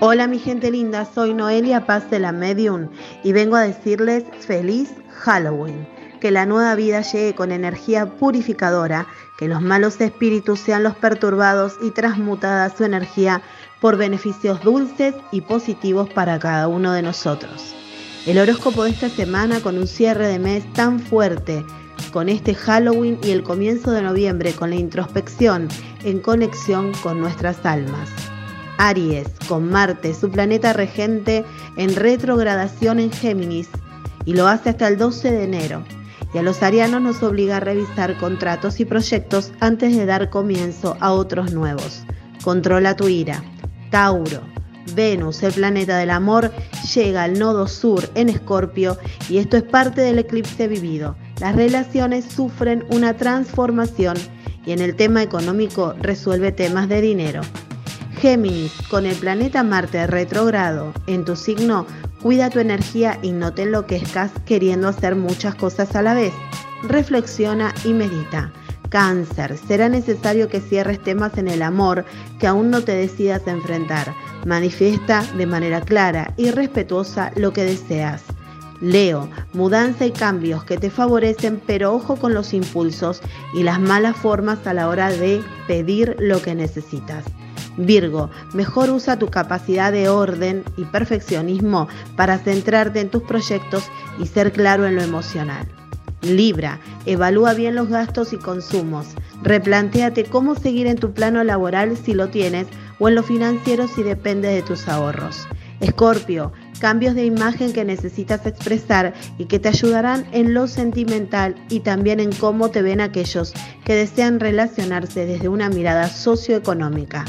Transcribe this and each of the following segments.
Hola mi gente linda, soy Noelia Paz de la Medium y vengo a decirles feliz Halloween. Que la nueva vida llegue con energía purificadora, que los malos espíritus sean los perturbados y transmutada su energía por beneficios dulces y positivos para cada uno de nosotros. El horóscopo de esta semana con un cierre de mes tan fuerte, con este Halloween y el comienzo de noviembre con la introspección en conexión con nuestras almas. Aries, con Marte, su planeta regente, en retrogradación en Géminis, y lo hace hasta el 12 de enero. Y a los arianos nos obliga a revisar contratos y proyectos antes de dar comienzo a otros nuevos. Controla tu ira. Tauro. Venus, el planeta del amor, llega al nodo sur en Escorpio y esto es parte del eclipse vivido. Las relaciones sufren una transformación y en el tema económico resuelve temas de dinero. Géminis, con el planeta Marte retrógrado en tu signo, cuida tu energía y no te enloquezcas queriendo hacer muchas cosas a la vez. Reflexiona y medita. Cáncer, será necesario que cierres temas en el amor que aún no te decidas enfrentar. Manifiesta de manera clara y respetuosa lo que deseas. Leo, mudanza y cambios que te favorecen, pero ojo con los impulsos y las malas formas a la hora de pedir lo que necesitas. Virgo, mejor usa tu capacidad de orden y perfeccionismo para centrarte en tus proyectos y ser claro en lo emocional. Libra, evalúa bien los gastos y consumos. Replantéate cómo seguir en tu plano laboral si lo tienes o en lo financiero si depende de tus ahorros. Escorpio, cambios de imagen que necesitas expresar y que te ayudarán en lo sentimental y también en cómo te ven aquellos que desean relacionarse desde una mirada socioeconómica.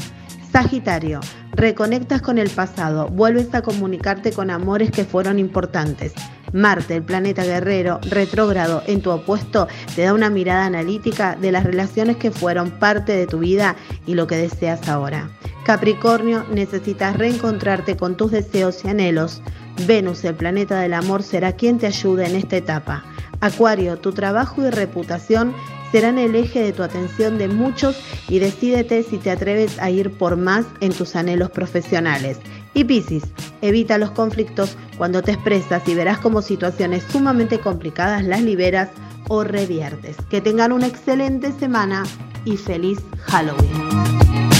Sagitario, reconectas con el pasado, vuelves a comunicarte con amores que fueron importantes. Marte, el planeta guerrero, retrógrado en tu opuesto, te da una mirada analítica de las relaciones que fueron parte de tu vida y lo que deseas ahora. Capricornio, necesitas reencontrarte con tus deseos y anhelos. Venus, el planeta del amor, será quien te ayude en esta etapa. Acuario, tu trabajo y reputación serán el eje de tu atención de muchos y decídete si te atreves a ir por más en tus anhelos profesionales. Y Piscis, evita los conflictos cuando te expresas y verás como situaciones sumamente complicadas las liberas o reviertes. Que tengan una excelente semana y feliz Halloween.